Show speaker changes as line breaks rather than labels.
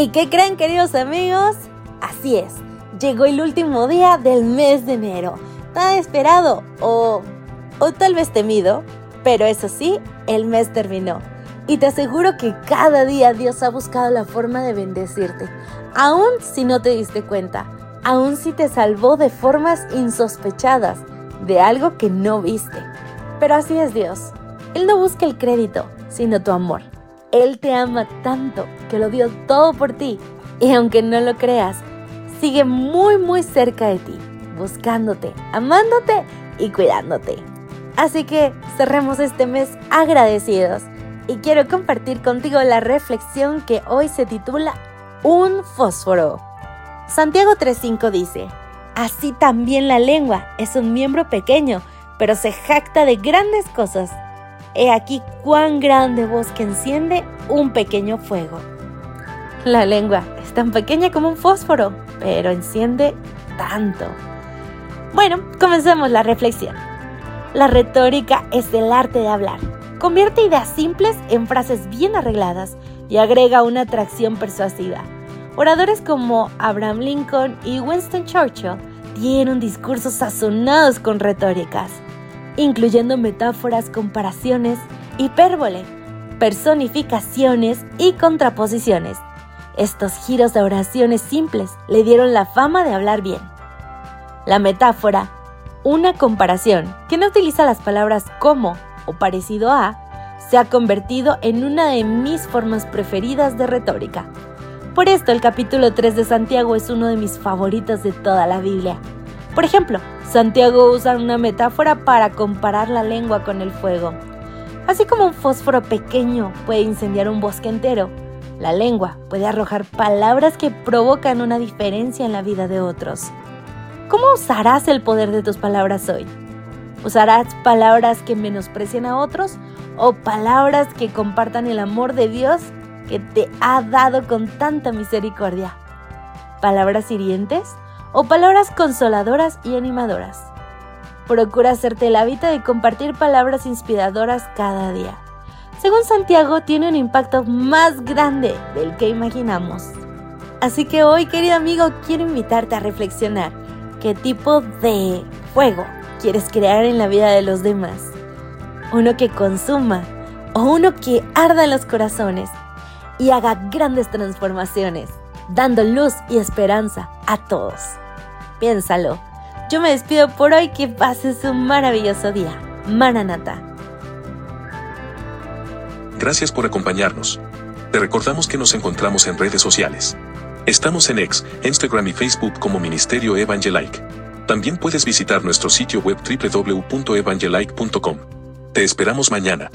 ¿Y qué creen queridos amigos? Así es, llegó el último día del mes de enero. Tan esperado o, o tal vez temido, pero eso sí, el mes terminó. Y te aseguro que cada día Dios ha buscado la forma de bendecirte, aun si no te diste cuenta, aun si te salvó de formas insospechadas, de algo que no viste. Pero así es Dios. Él no busca el crédito, sino tu amor. Él te ama tanto que lo dio todo por ti y aunque no lo creas, sigue muy muy cerca de ti, buscándote, amándote y cuidándote. Así que cerremos este mes agradecidos y quiero compartir contigo la reflexión que hoy se titula Un fósforo. Santiago 3.5 dice, Así también la lengua es un miembro pequeño, pero se jacta de grandes cosas. He aquí cuán grande voz que enciende un pequeño fuego. La lengua es tan pequeña como un fósforo, pero enciende tanto. Bueno, comencemos la reflexión. La retórica es el arte de hablar. Convierte ideas simples en frases bien arregladas y agrega una atracción persuasiva. Oradores como Abraham Lincoln y Winston Churchill tienen discursos sazonados con retóricas, incluyendo metáforas, comparaciones, hipérbole, personificaciones y contraposiciones. Estos giros de oraciones simples le dieron la fama de hablar bien. La metáfora, una comparación que no utiliza las palabras como o parecido a, se ha convertido en una de mis formas preferidas de retórica. Por esto el capítulo 3 de Santiago es uno de mis favoritos de toda la Biblia. Por ejemplo, Santiago usa una metáfora para comparar la lengua con el fuego. Así como un fósforo pequeño puede incendiar un bosque entero, la lengua puede arrojar palabras que provocan una diferencia en la vida de otros. ¿Cómo usarás el poder de tus palabras hoy? ¿Usarás palabras que menosprecian a otros o palabras que compartan el amor de Dios que te ha dado con tanta misericordia? ¿Palabras hirientes o palabras consoladoras y animadoras? Procura hacerte el hábito de compartir palabras inspiradoras cada día. Según Santiago, tiene un impacto más grande del que imaginamos. Así que hoy, querido amigo, quiero invitarte a reflexionar qué tipo de fuego quieres crear en la vida de los demás. Uno que consuma o uno que arda en los corazones y haga grandes transformaciones, dando luz y esperanza a todos. Piénsalo. Yo me despido por hoy, que pases un maravilloso día. Maranata.
Gracias por acompañarnos. Te recordamos que nos encontramos en redes sociales. Estamos en X, Instagram y Facebook como Ministerio Evangelike. También puedes visitar nuestro sitio web www.evangelike.com. Te esperamos mañana.